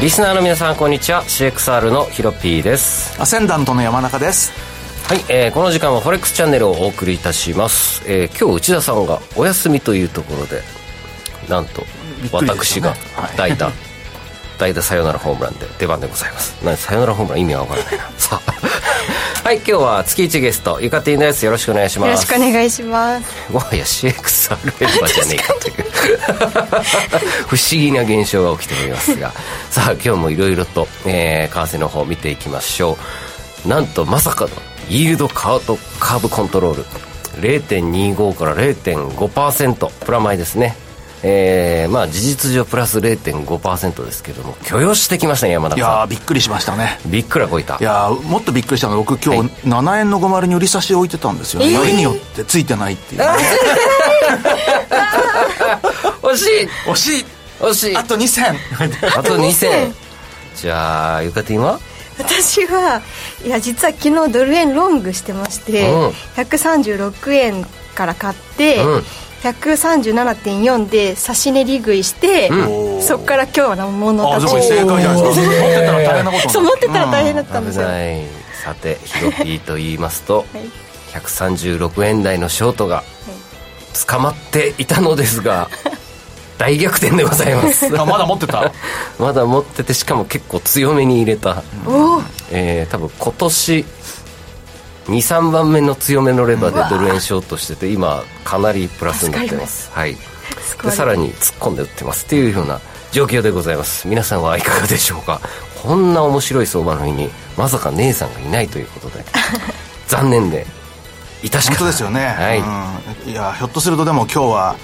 リスナーの皆さんこんにちは。CXR のヒロピーです。アセンダントの山中です。はい、えー、この時間はフォレックスチャンネルをお送りいたします、えー、今日内田さんがお休みというところでなんと私が代打、はい、代打サヨナラホームランで出番でございます。サヨナラホームラン意味がわからないな。さあ。はい今日は月1ゲストゆかてぃんです。よろしくお願いします。よろしくお願いします。もはや CXR メンバーじゃねえかという。不思議な現象が起きておりますが。さあ今日もいろいろと、えー、為替の方見ていきましょう。なんとまさかのイールドカートカーブコントロール。0.25から0.5%プラマイですねえー、まあ事実上プラス0.5%ですけども許容してきましたね山田さん。いやびっくりしましたね。びっくらこいた。いやもっとびっくりしたのは僕今日、7円の5丸に売り差し置いてたんですよね、よりによってついてないっていう、ね、惜しい。惜しい。惜しい。あと2000あと2000じゃあゆかてんは？私はいや実は昨日ドル円ロングしてまして、うん、136円から買って、うん137.4で差し値利食いして、うん、そこから今日のものたちあ正解じゃないですか。持ってたら大変なことそう持ってたら大変だったんですよ、うん、さてヒロピーと言いますと、はい、136円台のショートが捕まっていたのですが 大逆転でございます。まだ持ってた？まだ持っててしかも結構強めに入れた、うん、えー、多分今年23番目の強めのレバーでドル円ショートしてて今かなりプラスになってます。はい。でさらに突っ込んで売ってますっていうような状況でございます。皆さんはいかがでしょうか？こんな面白い相場の日にまさか姉さんがいないということで。残念でいたしか本当ですよね、はい、うん、いやひょっとするとでも今日は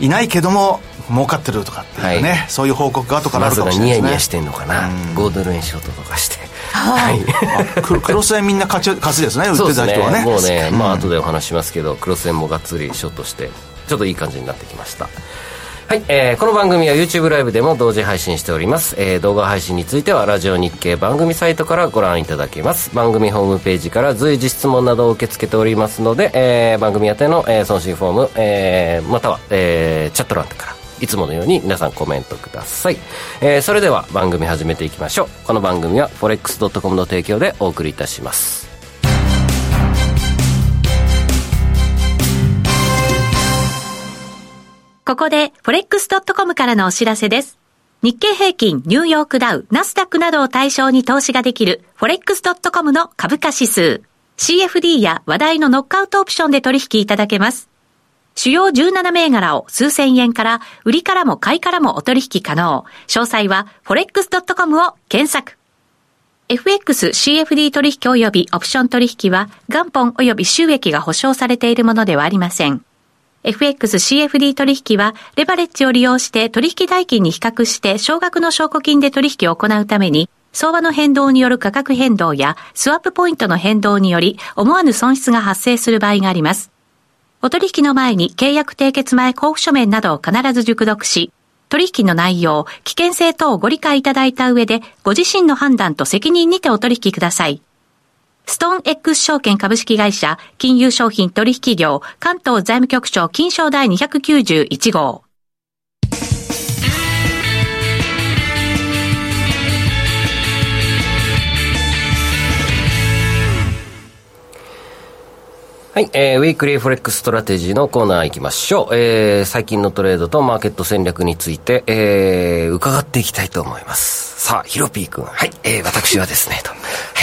いないけども儲かってるとかっていうね、はい、そういう報告が後からあるかもしれないですね。ニヤニヤしてんのかな、5ドル円ショートとかしてはい。クロス円みんな勝ち勝ちですね売ってた人はね。もうね、まあ後でお話しますけどクロス円もがっつりショートしてちょっといい感じになってきました。はい、えー、この番組は YouTube ライブでも同時配信しております、えー、動画配信についてはラジオ日経番組サイトからご覧いただけます。番組ホームページから随時質問などを受け付けておりますので、えー、番組宛ての、えー、送信フォーム、えー、または、えー、チャット欄からいつものように皆さんコメントください、えー、それでは番組始めていきましょう。この番組は forex.com の提供でお送りいたします。ここで forex.com からのお知らせです。日経平均、ニューヨークダウ、ナスダックなどを対象に投資ができる forex.com の株価指数。CFD や話題のノックアウトオプションで取引いただけます。主要17銘柄を数千円から、売りからも買いからもお取引可能。詳細は forex.com を検索。FX CFD 取引及びオプション取引は元本及び収益が保証されているものではありません。FX CFD 取引はレバレッジを利用して取引代金に比較して少額の証拠金で取引を行うために相場の変動による価格変動やスワップポイントの変動により思わぬ損失が発生する場合があります。お取引の前に契約締結前交付書面などを必ず熟読し、取引の内容、危険性等をご理解いただいた上で、ご自身の判断と責任にてお取引ください。ストーン X 証券株式会社、金融商品取引業、関東財務局長金賞第291号。はい、えー、ウィークリー FX ストラテジーのコーナー行きましょう。えー、最近のトレードとマーケット戦略について、えー、伺っていきたいと思います。さあ、ヒロピー君。はい、えー、私はですね、と。は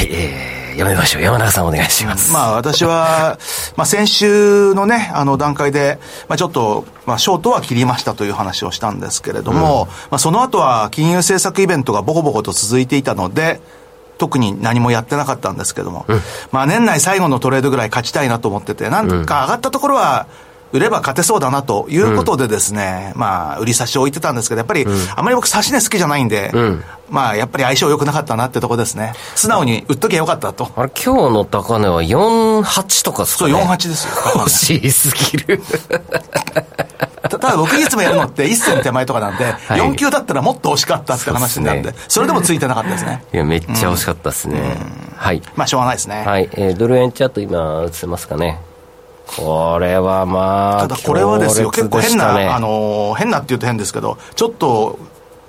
い、えー、読めましょう。山中さんお願いします。まあ、私は、まあ、先週のね、あの段階で、まあ、ちょっと、まあ、ショートは切りましたという話をしたんですけれども、うん、まあ、その後は金融政策イベントがボコボコと続いていたので、特に何もやってなかったんですけども、うん、まあ年内最後のトレードぐらい勝ちたいなと思ってて、なんか上がったところは、売れば勝てそうだなということでですね、うん、まあ、売り差しを置いてたんですけど、やっぱり、あまり僕、差し値好きじゃないんで、うん、まあ、やっぱり相性良くなかったなってとこですね。素直に売っときゃよかったと。あれ、今日の高値は48とかですか、ね、そう、48ですよ。欲しいすぎる。ただ僕いつもやるのって1銭手前とかなんで、はい、4級だったらもっと惜しかったって話なんで、それでもついてなかったですね。いや、めっちゃ惜しかったですね。はい。まあ、しょうがないですね。はい。えー、ドル円チャート今、映せますかね？これはまあ、ただこれはですよ、結構変な、あの、変なって言うと変ですけど、ちょっと、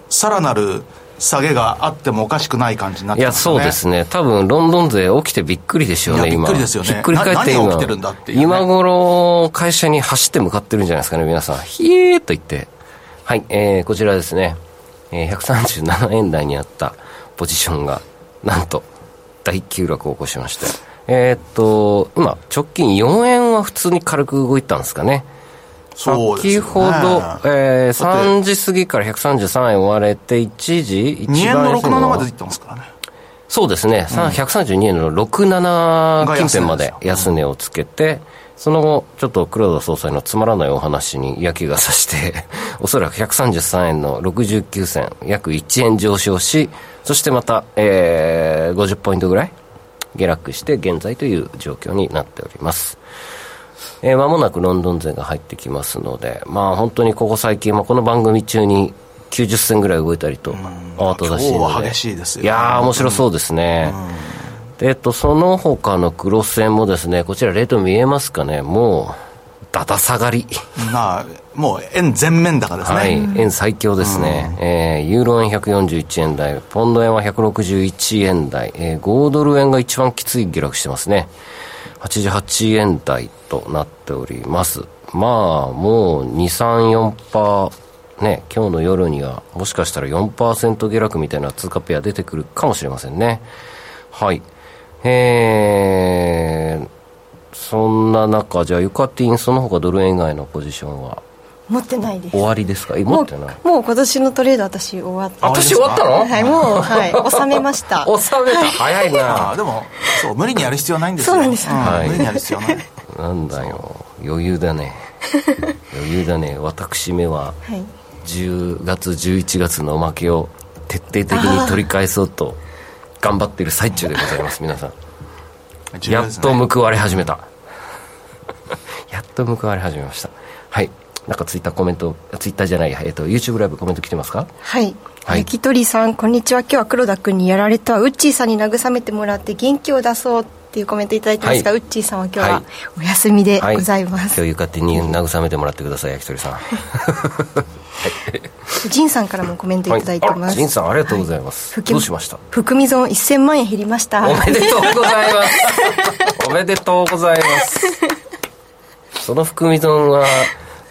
さらなる下げがあってもおかしくない感じになってますね。いや、そうですね。多分、ロンドン勢起きてびっくりでしょうね、今。びっくりですよね。ひっくり返って今。何が起きてるんだっていう、ね、今頃、会社に走って向かってるんじゃないですかね、皆さん。ひえーっと言って。はい、えー、こちらですね。えー、137円台にあったポジションが、なんと、大急落を起こしまして。えー、っと、今、直近4円は普通に軽く動いたんですかね。そう先ほど、えー、3時過ぎから133円割れて、一時、一番2円の67までいってますからね。そうですね、うん、132円の67近辺まで安値をつけて、その後、ちょっと黒田総裁のつまらないお話に嫌気がさして、おそらく133円の69銭、約1円上昇し、そしてまた、えー、50ポイントぐらい下落して、現在という状況になっております。えー、間もなくロンドン勢が入ってきますので、まあ本当にここ最近、まあ、この番組中に90銭ぐらい動いたりと、慌ただしいので。激しいですよ、ね、いやー、面白そうですね。で、えっと、その他のクロス線もですね、こちらレート見えますかね、もう、だだ下がり。まあ、もう円全面高ですね。はい、円最強ですね。うん、えー、ユーロ円141円台、ポンド円は161円台、えー、5ドル円が一番きつい下落してますね。88円台となっております。まあ、もう2、3、4%、ね、今日の夜にはもしかしたら4%下落みたいな通貨ペア出てくるかもしれませんね。はい。えー、そんな中、じゃあユカティンその他ドル円以外のポジションは？持ってないです。終わりですか？持ってないもう今年のトレード私終わって私終わったの？はいもうはい収めました。収めた、はい、早いな。でもそう無理にやる必要ないんですよ。そうなんです。よ、うんはい、無理にやる必要ない。なんだよ。余裕だね。余裕だね。私めは10月11月のおまけを徹底的に取り返そうと頑張っている最中でございます皆さん、やっと報われ始めた。やっと報われ始めました。はいなんかツイッターコメント、ツイッターじゃないや、えっ、と、YouTube ライブコメント来てますか？はい。はい、ゆきとりさん、こんにちは。今日は黒田君にやられたウッチーさんに慰めてもらって元気を出そうっていうコメントいただいてますが、はい、ウッチーさんは今日はお休みでございます。はい、今日ゆかてに慰めてもらってください、焼き鳥さん。ジンさんからもコメントいただいてます。ジンさん、ありがとうございます。どうしました？含み損1000万円減りました。おめでとうございます。おめでとうございます。その含み損は、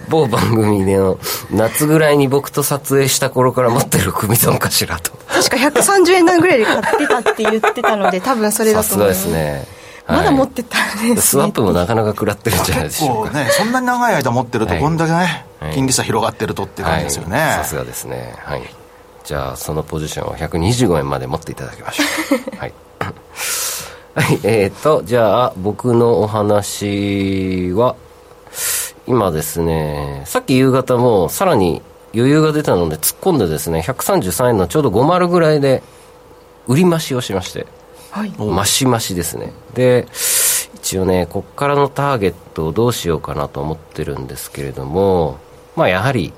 某番組での夏ぐらいに僕と撮影した頃から持ってる組損かしらと。確か130円台ぐらいで買ってたって言ってたので多分それだと思いますね。まだ持ってたんです、ね、スワップもなかなか食らってるんじゃないでしょうか。ねそんなに長い間持ってると、こんだけね、はい、金利差広がってるとって感じですよね。さすがですね。はい。じゃあそのポジションを125円まで持っていただきましょう。はい。はい。えーとじゃあ僕のお話は今ですね、さっき夕方もさらに余裕が出たので突っ込んでですね、133円のちょうど50ぐらいで売り増しをしまして、はい、増し増しですね。で、一応ね、こっからのターゲットをどうしようかなと思ってるんですけれども、まあやはり、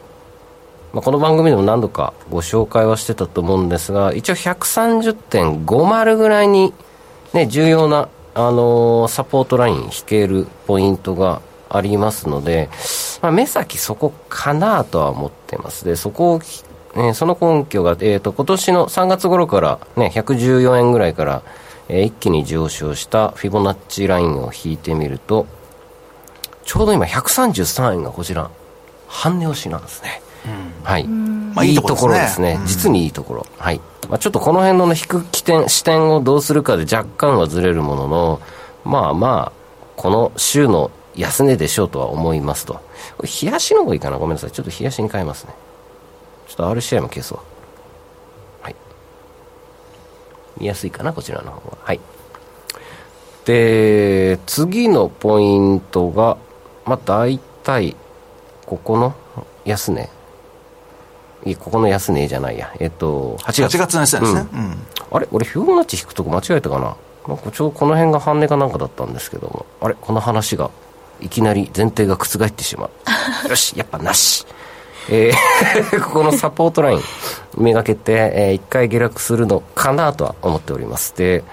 まあ、この番組でも何度かご紹介はしてたと思うんですが、一応130.50ぐらいに、ね、重要な、あのー、サポートライン引けるポイントがありますので、まあ、目先そこかなとは思ってます。で、そこを、えー、その根拠が、えっ、ー、と、今年の3月頃からね、114円ぐらいから、えー、一気に上昇したフィボナッチラインを引いてみると、ちょうど今133円がこちら、半値押しなんですね。うん、はい。まあ、いいところですね。実にいいところ。はい。まあ、ちょっとこの辺の、ね、引く起点、視点をどうするかで若干はずれるものの、まあまあ、この週の安値でしょうとは思いますと。冷やしの方がいいかなごめんなさい。ちょっと冷やしに変えますね。ちょっと RCI も消すわ。はい。見やすいかなこちらの方が。はい。で、次のポイントが、まあ、大体、ここの安値。ここの安値じゃないや。えっと、8月。8月の安値ですね。うん。うん、あれ？俺、フィボナッチ引くとこ間違えたかな？なんかちょうどこの辺が半値かなんかだったんですけども、あれ？この話がいきなり前提が覆ってしまう。よし、やっぱなし。えー ここのサポートライン、めがけて、えー、一回下落するのかなとは思っております。で、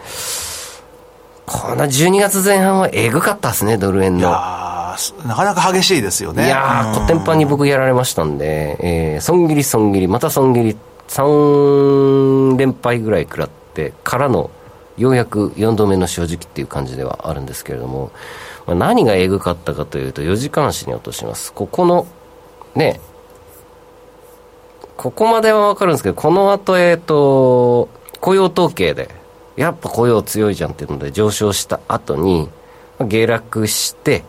この12月前半はえぐかったですね、ドル円の。なかなか激しいですよね。いやー、コテンパンに僕やられましたんで、えー、損切り損切り、また損切り、3連敗ぐらい食らってからのようやく4度目の正直っていう感じではあるんですけれども、まあ、何がえぐかったかというと4時間足に落とします。ここのねここまではわかるんですけどこの後えっ、と雇用統計でやっぱ雇用強いじゃんっていうので上昇した後に下落して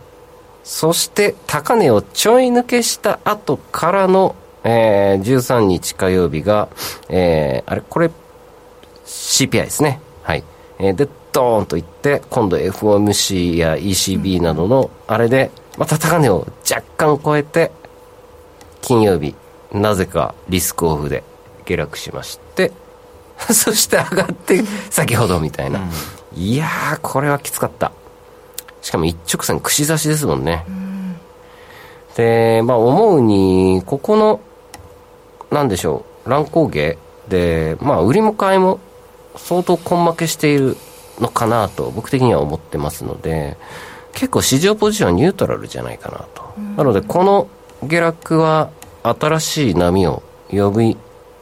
そして高値をちょい抜けした後からの、えー、13日火曜日が、えー、あれこれ CPI ですね。はい。えー、で、ドーンといって、今度 FOMC や ECB などのあれで、また高値を若干超えて、金曜日、なぜかリスクオフで下落しまして、そして上がって、先ほどみたいな。うん、いやー、これはきつかった。しかも一直線串刺しですもんね。うん、で、まあ思うに、ここの、なんでしょう、乱高下で、まあ売りも買いも相当根負けしているのかなと僕的には思ってますので結構市場ポジションニュートラルじゃないかなと、なのでこの下落は新しい波を呼び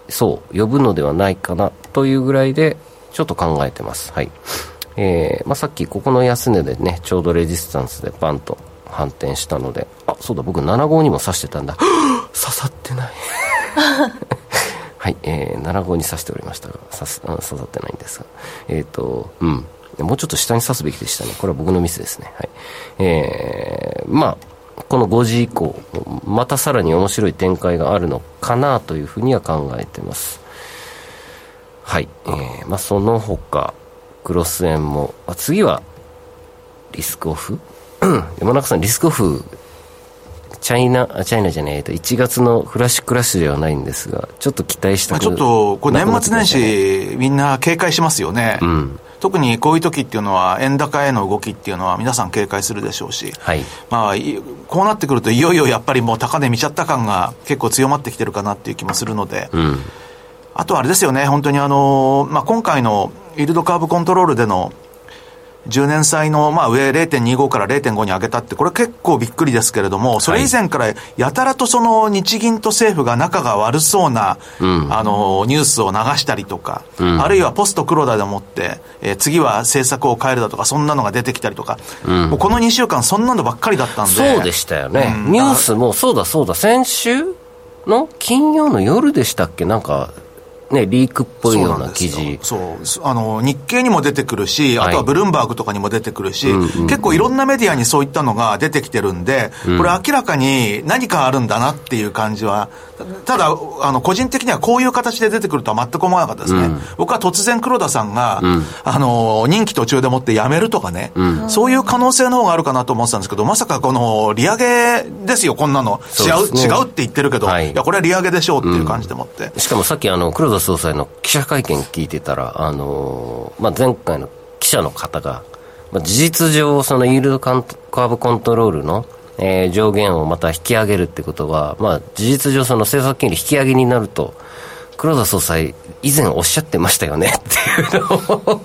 そう呼ぶのではないかなというぐらいでちょっと考えてます。はい。えーまあ、さっきここの安値でねちょうどレジスタンスでバンと反転したのであそうだ僕7号にも指してたんだ。刺さってない。はい、えー、7号に刺しておりましたが、刺す刺さってないんですが、えっ、ー、と、うん。もうちょっと下に刺すべきでしたね。これは僕のミスですね。はい。えー、まあ、この5時以降、またさらに面白い展開があるのかなというふうには考えてます。はい。えー、まあ、その他、クロス円も、あ次は、リスクオフ？山中さん、リスクオフチャイナ、チャイナじゃねえと、1月のフラッシュクラッシュではないんですが、ちょっと期待したくちょっと、これ年末年始、みんな警戒しますよね。うん、特にこういう時っていうのは、円高への動きっていうのは皆さん警戒するでしょうし、はい、まあ、こうなってくると、いよいよやっぱりもう高値見ちゃった感が結構強まってきてるかなっていう気もするので、うん、あとあれですよね、本当にあの、まあ、今回のイールドカーブコントロールでの10年債の、まあ、上0.25から0.5に上げたって、これ結構びっくりですけれども、それ以前からやたらとその日銀と政府が仲が悪そうな、うん、あの、ニュースを流したりとか、うん、あるいはポスト黒田でもって、えー、次は政策を変えるだとか、そんなのが出てきたりとか、うん、もうこの2週間そんなのばっかりだったんで。そうでしたよね。ニュースも、そうだそうだ、先週の金曜の夜でしたっけ？なんか、ね、リークっぽいような記事。そうあの日経にも出てくるし、あとはブルームバーグとかにも出てくるし、結構いろんなメディアにそういったのが出てきてるんで、これ明らかに何かあるんだなっていう感じはただ、あの、個人的にはこういう形で出てくるとは全く思わなかったですね。うん、僕は突然黒田さんが、うん、あの、任期途中でもって辞めるとかね、うん、そういう可能性の方があるかなと思ってたんですけど、まさかこの、利上げですよ、こんなの。違う、ね、違うって言ってるけど、はい、いや、これは利上げでしょうっていう感じでもって。しかもさっきあの、黒田総裁の記者会見聞いてたら、あの、まあ、前回の記者の方が、まあ、事実上、そのイールドカーブコントロールの、えー、上限をまた引き上げるってことは、まあ、事実上その政策金利引き上げになると、黒田総裁、以前おっしゃってましたよね っていうのを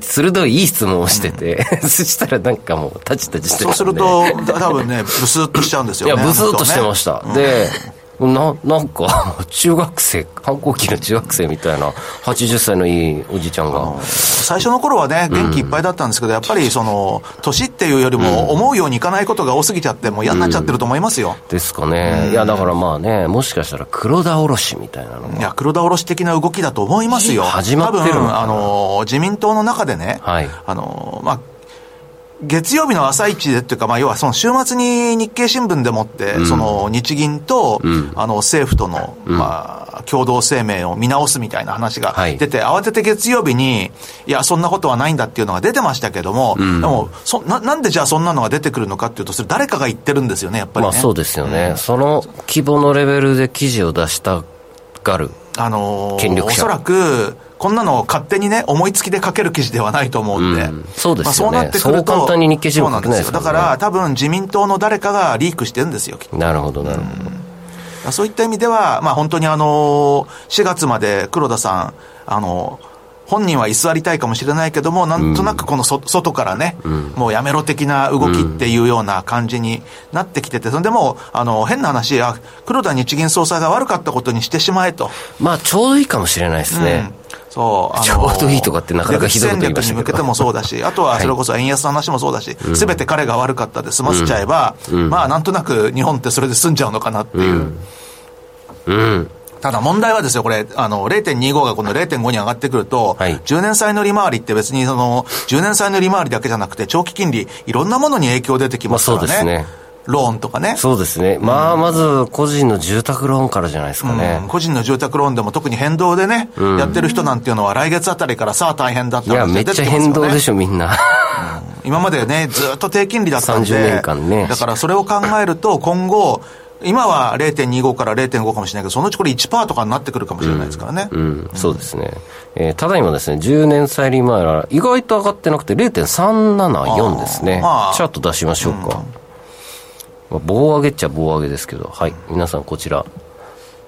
鋭いいい質問をしてて、うん、そしたらなんかもう、タチタチして、ね、そうすると、多分ね、ブスッとしちゃうんですよね。いや、ブスッとしてました。ね、で、ななんか 中学生反抗期の中学生みたいな80歳のいいおじちゃんが。最初の頃はね元気いっぱいだったんですけど、うん、やっぱりその年っていうよりも思うようにいかないことが多すぎちゃってもう嫌になっちゃってると思いますよ、うん、ですかね、いやだからまあねもしかしたら黒田おろしみたいなのいや黒田おろし的な動きだと思いますよ。始まってる多分あの自民党の中でね、はい、あのまあ月曜日の朝一でっていうか、まあ、要はその週末に日経新聞でもって、うん、その日銀と、うん、あの政府との、うん、まあ、共同声明を見直すみたいな話が出て、はい、慌てて月曜日に、いや、そんなことはないんだっていうのが出てましたけども、でもそな、なんでじゃあそんなのが出てくるのかっていうと、それ誰かが言ってるんですよね、やっぱり、ね、まあそうですよね、その規模のレベルで記事を出したがる。あのー、おそらく、こんなの勝手にね、思いつきで書ける記事ではないと思うんで。うん、そうですよね。まあ、そうなってくると。簡単に日経新聞書けないですよ、ね、だから多分自民党の誰かがリークしてるんですよ、なるほど、なるほど。うん、そういった意味では、まあ本当にあの、4月まで黒田さん、あの、本人は居座りたいかもしれないけども、なんとなくこのそ、外からね、うん、もうやめろ的な動きっていうような感じになってきてて、それでもあの、変な話、あ、黒田日銀総裁が悪かったことにしてしまえと。まあ、ちょうどいいかもしれないですね。うんそう、あのちょうどいいとかってなかなかひどいこと言いましたに向けてもそうだし、あとはそれこそ円安の話もそうだし、す、べ、て彼が悪かったで済ませちゃえば、うん、まあなんとなく日本ってそれで済んじゃうのかなっていう。ただ問題はですよ、これ、あの、0.25がこの0.5に上がってくると、はい、10年債の利回りって別にその、10年債の利回りだけじゃなくて、長期金利、いろんなものに影響出てきますからね。まあ、そうですね。ローンとかね。そうですね。まあ、まず、個人の住宅ローンからじゃないですかね。うん、個人の住宅ローンでも特に変動でね、うん、やってる人なんていうのは来月あたりからさあ大変だったいや、めっちゃ変動でしょ、みんな。うん、今までね、ずっと低金利だったんで。30年間ね。だからそれを考えると、今後、今は0.25から0.5かもしれないけど、そのうちこれ1%とかになってくるかもしれないですからね。うん、うん、そうですね。えー、ただいまですね、10年債利回りは意外と上がってなくて0.374ですね。まあ、チャート出しましょうか。うん、まあ、棒上げっちゃ棒上げですけど、はい。皆さんこちら、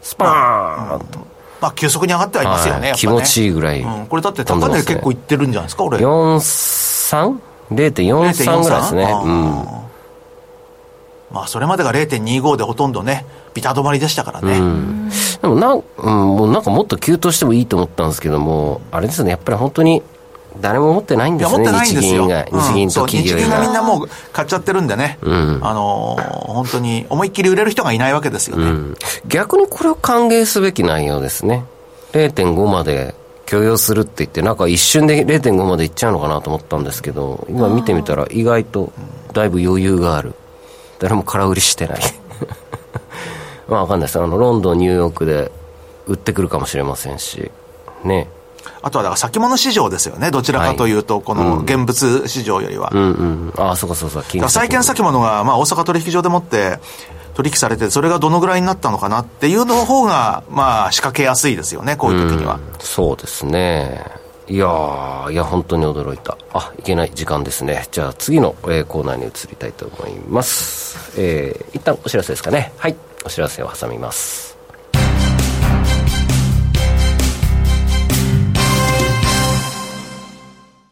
スパーンと。まあ、急速に上がってはいますよね、気持ちいいぐらい、うん、これだって高値結構いってるんじゃないですか、俺。43?0.43 ぐらいですね。うん。まあ、それまでが0.25でほとんどね、ビタ止まりでしたからね。うん、でもな、うん、もうなんかもっと急騰してもいいと思ったんですけども、あれですね、やっぱり本当に誰も持ってないんですね、日銀以外、日銀と企業以外、日銀がみんなもう買っちゃってるんでね、うん、あのー、本当に思いっきり売れる人がいないわけですよね、うん、逆にこれを歓迎すべき内容ですね、0.5まで許容するって言って、なんか一瞬で0.5までいっちゃうのかなと思ったんですけど、今見てみたら、意外とだいぶ余裕がある。誰も空売りしてない。まあわかんないです。あのロンドンニューヨークで売ってくるかもしれませんしねあとはだから先物市場ですよね、どちらかというと、この現物市場よりは。うんうん、ああ、そうかそうそう、債券先物が、まあ、大阪取引所でもって取引されて、それがどのぐらいになったのかなっていうの方が、まあ、仕掛けやすいですよね、こういう時には。うん、そうですね。いやいや、本当に驚いた。あ、いけない時間ですね。じゃあ次の、えー、コーナーに移りたいと思います。えー、一旦お知らせですかね。はい。お知らせを挟みます。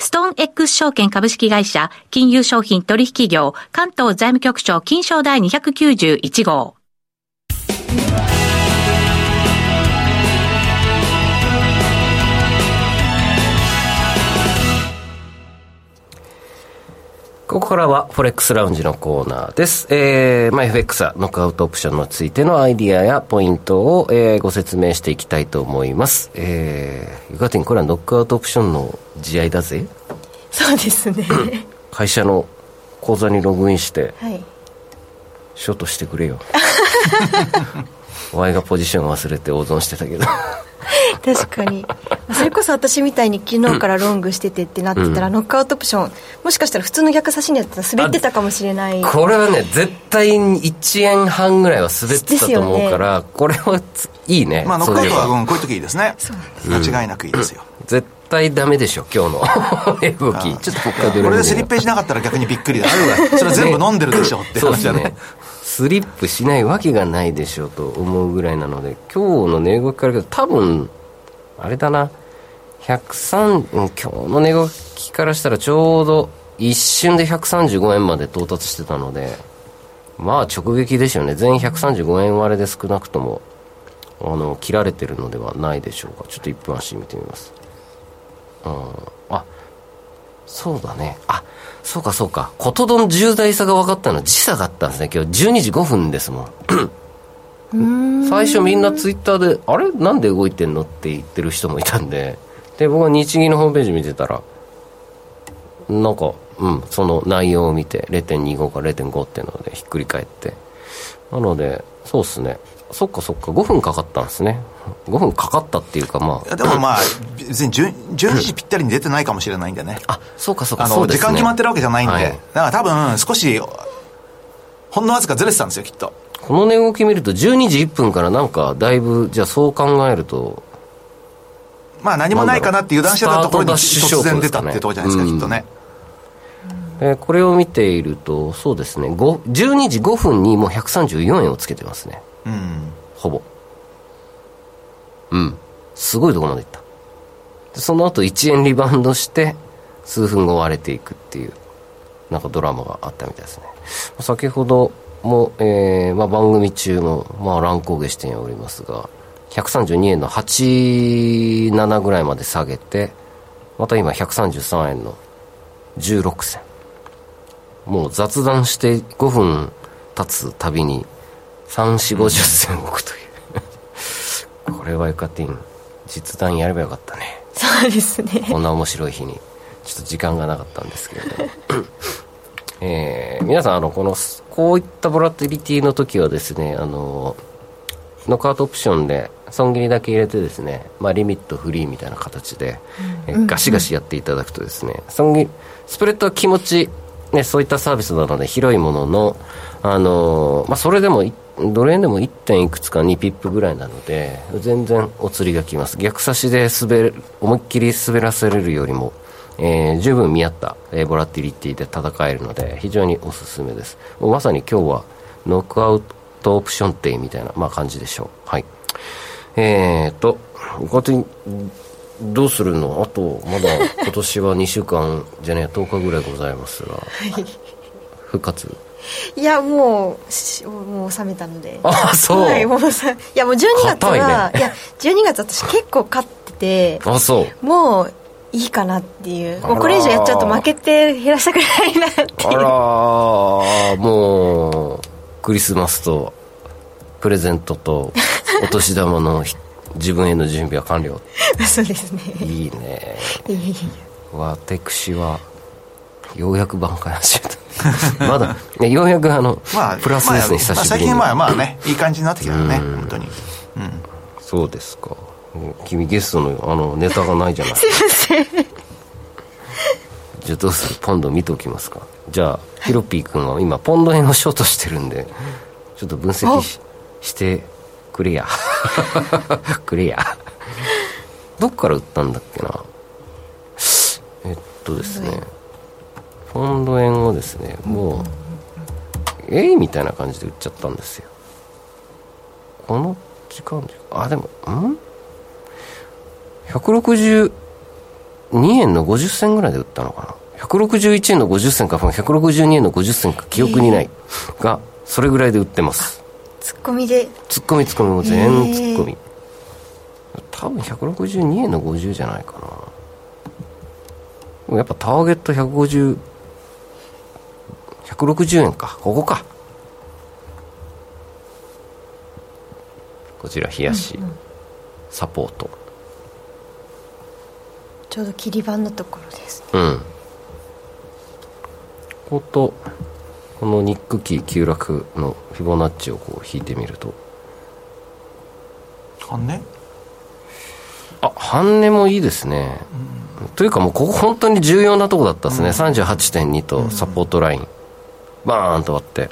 ストーン X 証券株式会社、金融商品取引業、関東財務局長金賞第291号。ここからは、フォレックスラウンジのコーナーです。えー、まあ、FX はノックアウトオプションについてのアイディアやポイントを、えー、ご説明していきたいと思います。えー、ゆかてん、これはノックアウトオプションの試合だぜ？そうですね。会社の口座にログインして、はい、ショートしてくれよ。お前がポジション忘れて大損してたけど。確かに。それこそ私みたいに昨日からロングしててってなってたら、うん、ノックアウトオプションもしかしたら普通の逆差しにやったら滑ってたかもしれない。これはね絶対1円半ぐらいは滑ってたと思うから、ね、これはいいね。まあノックアウトは、うん、こういう時いいですね。間違いなくいいですよ、うん、絶対ダメでしょ今日の。動き ちょっとここからこれでスリッページなかったら逆にびっくりだ。それ全部飲んでるでしょって話だね。ねスリップしないわけがないでしょうと思うぐらいなので今日の値動きから多分あれだな、103、今日の値動きからしたらちょうど一瞬で135円まで到達してたので、まあ直撃でしょうね。全135円割れで少なくとも、あの、切られてるのではないでしょうか。ちょっと1分足見てみます。うん、あ、そうだね。あそうかそうか。ことどん重大さが分かったのは時差だったんですね。今日12時5分ですもん。最初みんなツイッターで「あれ？なんで動いてんの?」って言ってる人もいたんで。で僕は日銀のホームページ見てたらなんかうんその内容を見て0.25か0.5っていうのでひっくり返って。なのでそうっすねそっかそっか。5分かかったんですね。5分かかったっていうかまあ。でもまあ別に 12, 12時ぴったりに出てないかもしれないんでね。あそうかそうか。あの、そうですね。時間決まってるわけじゃないんで、はい。だから多分少しほんのわずかずれてたんですよきっと。この値動き見ると12時1分からなんかだいぶじゃあそう考えるとまあ何もないかなって油断してたところに突然出たってところじゃないですか、きっとね。えーこれを見ているとそうですね。5 12時5分にもう134円をつけてますねうん。ほぼ。うん。すごいところまでいった。でその後1円リバウンドして数分後割れていくっていうなんかドラマがあったみたいですね。先ほども、えーまあ、番組中も、まあ、乱高下しておりますが132円の87ぐらいまで下げてまた今133円の16銭。もう雑談して5分経つたびに3450銭置くという。これはエカティン実弾やればよかったね。そうですね。こんな面白い日に。ちょっと時間がなかったんですけれども。えー皆さんあのこのこういったボラティリティの時はですねあのノックアウトオプションで損切りだけ入れてですね、まあ、リミットフリーみたいな形で、えガシガシやっていただくとですね損切りスプレッドは気持ち、ね、そういったサービスなので広いものの、あのまあ、それでもいドル円でも 1. 点いくつか2ピップぐらいなので全然お釣りがきます。逆指しで滑る思いっきり滑らせれるよりもえー十分見合った、えーボラティリティで戦えるので非常におすすめです。もうまさに今日はノックアウトオプションデーみたいな、まあ、感じでしょう。はい。えーとこうやってどうするの？あとまだ今年は2週間じゃねえ10日ぐらいございますが。復活いやもうしもう収めたので。あそう。はいもうさいやもう12月は、ね。いや12月私結構勝っててあそう。もういいかなっていう。もうこれ以上やっちゃうと負けて減らしたくないなってあらー。もうクリスマスとプレゼントとお年玉のひ自分への準備は完了。そうですね。いいね。私はようやく挽回始めた まだ、ね、ようやくあの、まあプラスですね、まあ久しぶりに、最近まあまあねいい感じになってきたよねうん。本当に。そうですか。うん君ゲストのあのネタがないじゃない。すいません。じゃあどうする？ポンド見ておきますか。じゃあヒロピー君は今ポンド円をショートしてるんでちょっと分析ししてくれや。くれや。どっから売ったんだっけな。えっとですねポンド円をですねもうえいみたいな感じで売っちゃったんですよ。この時間であでもん？162円の50銭ぐらいで売ったのかな？161円の50銭か162円の50銭か記憶にない、がそれぐらいで売ってます。ツッコミで？ツッコミツッコミも全ツッコミ、多分162円の50じゃないかな。やっぱターゲット150 160円か。ここか。こちら冷やし、サポート。ちょうど切り板のところですうん。こことこのニックキー急落のフィボナッチをこう引いてみると。半ねあ半値もいいですね、というかもうここ本当に重要なとこだったですね、38.2とサポートライン、バーンと割って。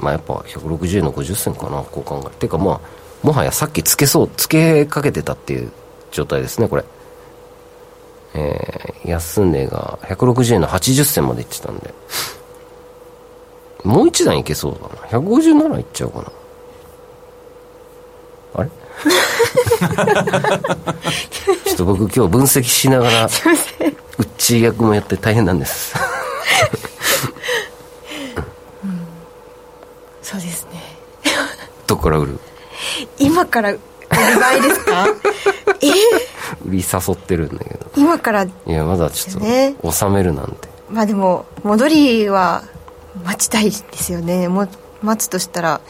まあやっぱ160円の50銭かなこう考えていうかまあもはやさっきつけそうつけかけてたっていう状態ですねこれ。えー、安値が160円の80銭までいってたんで。もう一段いけそうだな。157いっちゃおうかな。あれ？ちょっと僕今日分析しながらウッチー役もやって大変なんですそうですねどこから売る。今から売る場合ですか？え？売り誘ってるんだけど。今から？いやまだちょっと、ね、収めるなんて。まあでも戻りは待ちたいですよね。も待つとしたら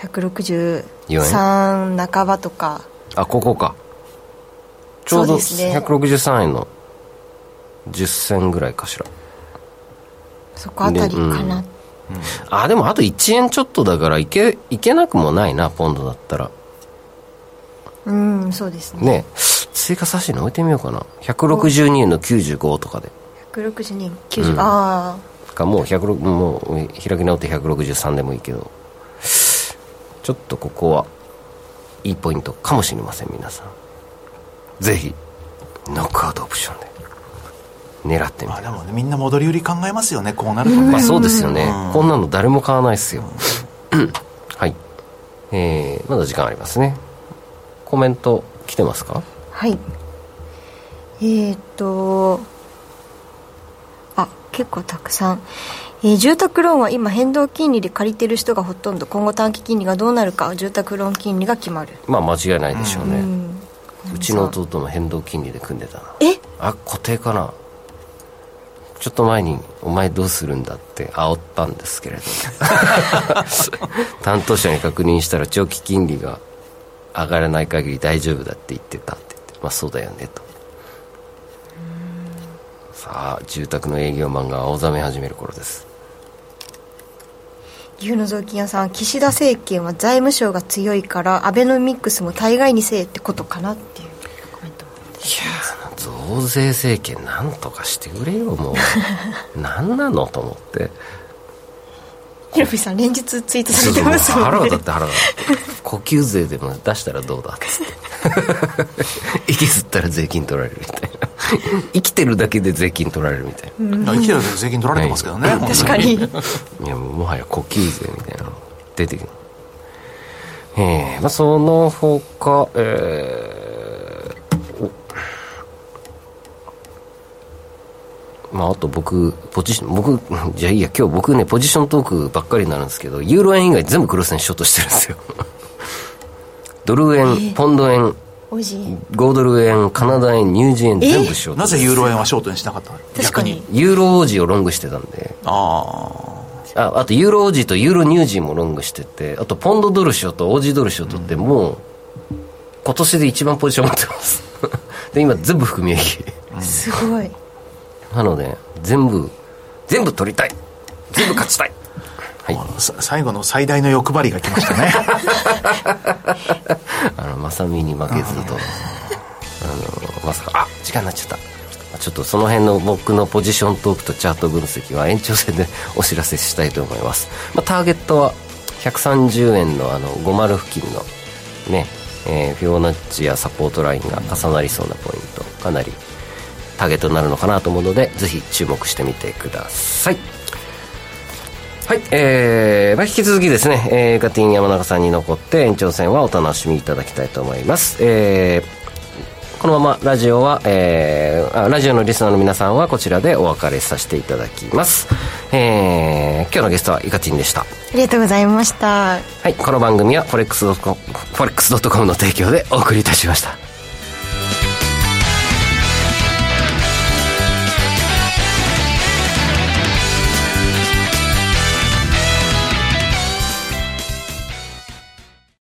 163半ばとか。あここか。ちょうど163円の10銭ぐらいかしら。そこあたりかな、うん、あでもあと1円ちょっとだからいけいけなくもないなポンドだったら。うんそうですね。ね。追加差し値置いてみようかな。162円の95とかで。162円。90、うん、ああかもう1もう開き直って163でもいいけど。ちょっとここはいいポイントかもしれません皆さん。ぜひノックアウトオプションで狙ってみて、まあ、でもねみんな戻り売り考えますよねこうなるとね、まあ、そうですよね、うん、こんなの誰も買わないですよ、はい。えー、まだ時間ありますね。コメント来てますか？はい。えー、っとあ結構たくさん。えー、住宅ローンは今変動金利で借りてる人がほとんど。今後短期金利がどうなるか住宅ローン金利が決まる。まあ間違いないでしょうね、うん、うちの弟も変動金利で組んでたな。え？あ固定かなちょっと前に「お前どうするんだ」って煽ったんですけれど 担当者に確認したら長期金利が上がらない限り大丈夫だって言ってたって言ってまあそうだよねと。さあ住宅の営業マンが青ざめ始める頃です。牛の雑巾屋さん岸田政権は財務省が強いからアベノミクスも大概にせえってことかなっていうコメントもいや増税政権なんとかしてくれよもう。何なのと思って。ヒロピさん連日ツイートされてますもんね。腹が立って腹が立って。呼吸税でも出したらどうだっつって。息吸ったら税金取られるみたいな。生きてるだけで税金取られるみたいな、生きてるだけで税金取られてますけどね、はい、確かに。いやもはや呼吸税みたいなの出てくる。えー、まあその他えーまあ、あと僕、ポジション、僕、じゃあいいや、今日僕ね、ポジショントークばっかりになるんですけど、ユーロ円以外全部クロス円ショートしてるんですよ。ドル円、えー、ポンド円、5ドル円、カナダ円、ニュージー円、全部ショート、なぜユーロ円はショートにしなかった逆に。ユーロ王子をロングしてたんで。ああ。あと、ユーロ王子とユーロニュージーもロングしてて、あと、ポンドドルショート、オージードルショートってもう、今年で一番ポジション持ってます。で、今全部含み益。すごい。なので全部全部取りたい。全部勝ちたい。はい、最後の最大の欲張りが来ましたね。あの正美に負けずと。あのまさか。あ時間になっちゃった。ちょっとその辺の僕のポジショントークとチャート分析は延長戦でお知らせしたいと思います、まあ、ターゲットは130円のあの50付近のね、えー、フィオナッチやサポートラインが重なりそうなポイント。かなりターゲットになるのかなと思うのでぜひ注目してみてくださいはい、えー、まあ、引き続きですね、えー、ガティン山中さんに残って延長戦はお楽しみいただきたいと思います。えー、このままラジオは、えー、ラジオのリスナーの皆さんはこちらでお別れさせていただきます。えー、今日のゲストはイカチンでした。ありがとうございました。はい、この番組はフォレックスドットコムの提供でお送りいたしました。